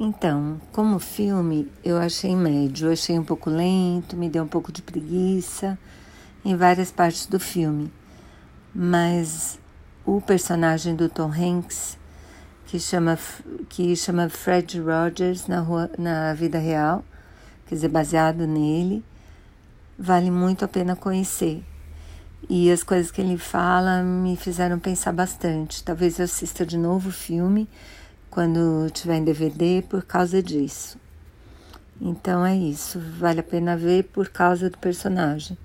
Então, como filme, eu achei médio, achei um pouco lento, me deu um pouco de preguiça em várias partes do filme. Mas o personagem do Tom Hanks, que chama, que chama Fred Rogers na, rua, na vida real, quer dizer, baseado nele, vale muito a pena conhecer. E as coisas que ele fala me fizeram pensar bastante. Talvez eu assista de novo o filme quando tiver em DVD por causa disso. Então é isso, vale a pena ver por causa do personagem.